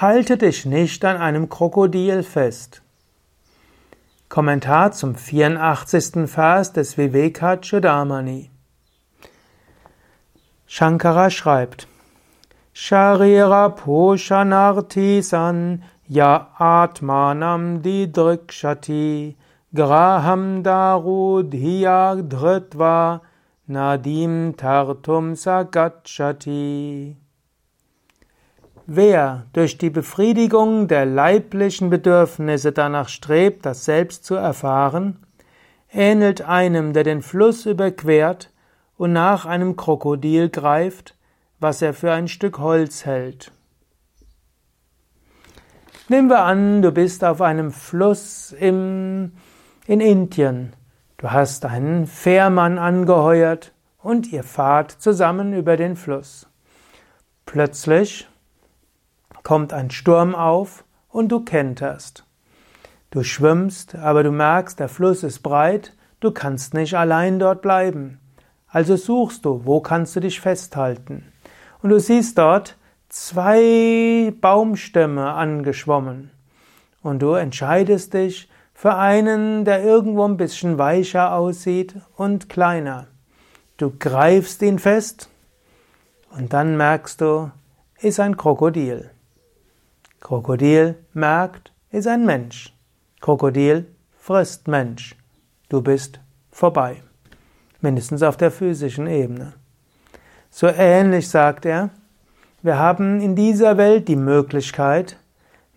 Halte dich nicht an einem Krokodil fest. Kommentar zum 84. Vers des Vivekachudamani. Shankara schreibt, Sharira Poshanarti san ya atmanam didrikshati graham darudhiya dhritva nadim tartum sagachati. Wer durch die Befriedigung der leiblichen Bedürfnisse danach strebt, das Selbst zu erfahren, ähnelt einem, der den Fluss überquert und nach einem Krokodil greift, was er für ein Stück Holz hält. Nehmen wir an, du bist auf einem Fluss im, in Indien. Du hast einen Fährmann angeheuert und ihr fahrt zusammen über den Fluss. Plötzlich kommt ein Sturm auf und du kenterst. Du schwimmst, aber du merkst, der Fluss ist breit, du kannst nicht allein dort bleiben. Also suchst du, wo kannst du dich festhalten? Und du siehst dort zwei Baumstämme angeschwommen. Und du entscheidest dich für einen, der irgendwo ein bisschen weicher aussieht und kleiner. Du greifst ihn fest und dann merkst du, ist ein Krokodil. Krokodil merkt, ist ein Mensch. Krokodil frisst Mensch. Du bist vorbei. Mindestens auf der physischen Ebene. So ähnlich sagt er, wir haben in dieser Welt die Möglichkeit,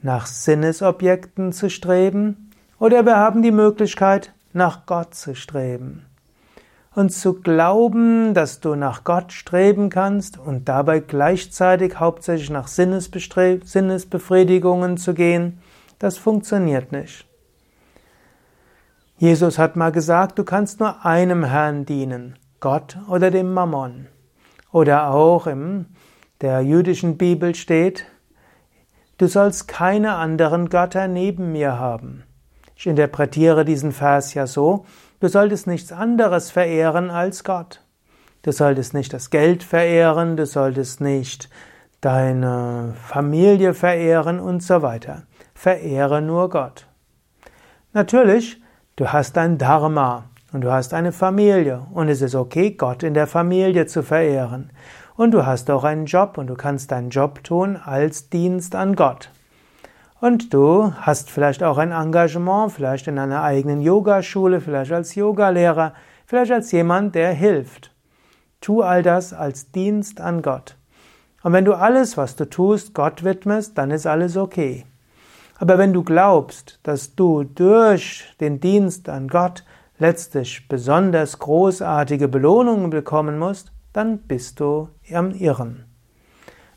nach Sinnesobjekten zu streben, oder wir haben die Möglichkeit, nach Gott zu streben und zu glauben, dass du nach Gott streben kannst und dabei gleichzeitig hauptsächlich nach Sinnesbefriedigungen zu gehen, das funktioniert nicht. Jesus hat mal gesagt, du kannst nur einem Herrn dienen, Gott oder dem Mammon. Oder auch in der jüdischen Bibel steht, du sollst keine anderen Götter neben mir haben. Ich interpretiere diesen Vers ja so, Du solltest nichts anderes verehren als Gott. Du solltest nicht das Geld verehren, du solltest nicht deine Familie verehren und so weiter. Verehre nur Gott. Natürlich, du hast dein Dharma und du hast eine Familie und es ist okay, Gott in der Familie zu verehren. Und du hast auch einen Job und du kannst deinen Job tun als Dienst an Gott. Und du hast vielleicht auch ein Engagement, vielleicht in einer eigenen Yogaschule, vielleicht als Yogalehrer, vielleicht als jemand, der hilft. Tu all das als Dienst an Gott. Und wenn du alles, was du tust, Gott widmest, dann ist alles okay. Aber wenn du glaubst, dass du durch den Dienst an Gott letztlich besonders großartige Belohnungen bekommen musst, dann bist du am Irren.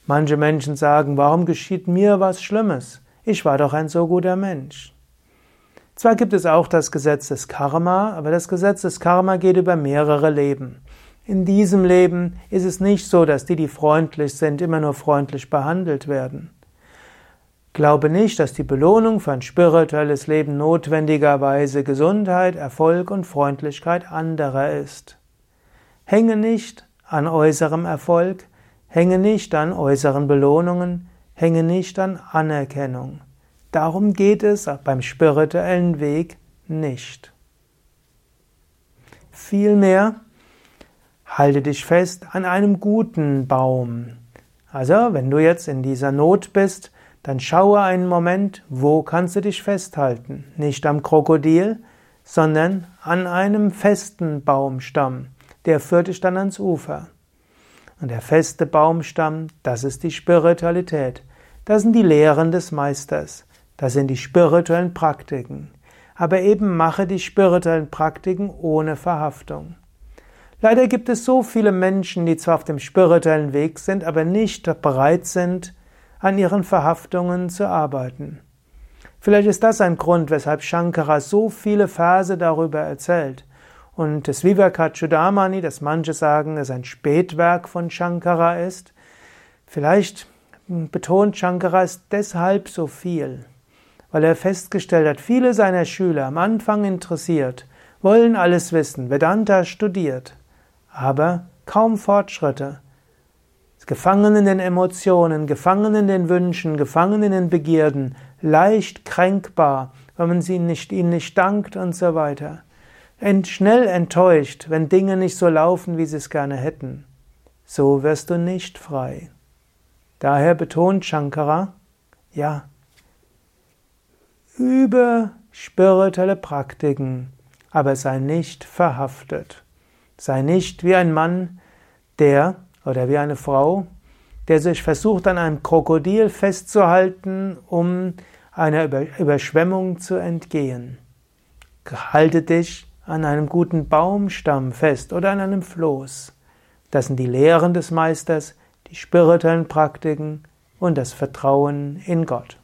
Manche Menschen sagen, warum geschieht mir was Schlimmes? Ich war doch ein so guter Mensch. Zwar gibt es auch das Gesetz des Karma, aber das Gesetz des Karma geht über mehrere Leben. In diesem Leben ist es nicht so, dass die, die freundlich sind, immer nur freundlich behandelt werden. Glaube nicht, dass die Belohnung für ein spirituelles Leben notwendigerweise Gesundheit, Erfolg und Freundlichkeit anderer ist. Hänge nicht an äußerem Erfolg, hänge nicht an äußeren Belohnungen, hänge nicht an Anerkennung. Darum geht es beim spirituellen Weg nicht. Vielmehr halte dich fest an einem guten Baum. Also, wenn du jetzt in dieser Not bist, dann schaue einen Moment, wo kannst du dich festhalten? Nicht am Krokodil, sondern an einem festen Baumstamm. Der führt dich dann ans Ufer. Und der feste Baumstamm, das ist die Spiritualität. Das sind die Lehren des Meisters. Das sind die spirituellen Praktiken. Aber eben mache die spirituellen Praktiken ohne Verhaftung. Leider gibt es so viele Menschen, die zwar auf dem spirituellen Weg sind, aber nicht bereit sind, an ihren Verhaftungen zu arbeiten. Vielleicht ist das ein Grund, weshalb Shankara so viele Verse darüber erzählt. Und das Vivekachudamani, das manche sagen, es ein Spätwerk von Shankara ist, vielleicht betont Shankara es deshalb so viel, weil er festgestellt hat, viele seiner Schüler am Anfang interessiert, wollen alles wissen, Vedanta studiert, aber kaum Fortschritte, gefangen in den Emotionen, gefangen in den Wünschen, gefangen in den Begierden, leicht kränkbar, wenn man sie nicht, ihnen nicht dankt und so weiter. Ent, schnell enttäuscht, wenn Dinge nicht so laufen, wie sie es gerne hätten. So wirst du nicht frei. Daher betont Shankara, ja, übe spirituelle Praktiken, aber sei nicht verhaftet. Sei nicht wie ein Mann, der oder wie eine Frau, der sich versucht an einem Krokodil festzuhalten, um einer Überschwemmung zu entgehen. Halte dich an einem guten Baumstamm fest oder an einem Floß. Das sind die Lehren des Meisters, die spirituellen Praktiken und das Vertrauen in Gott.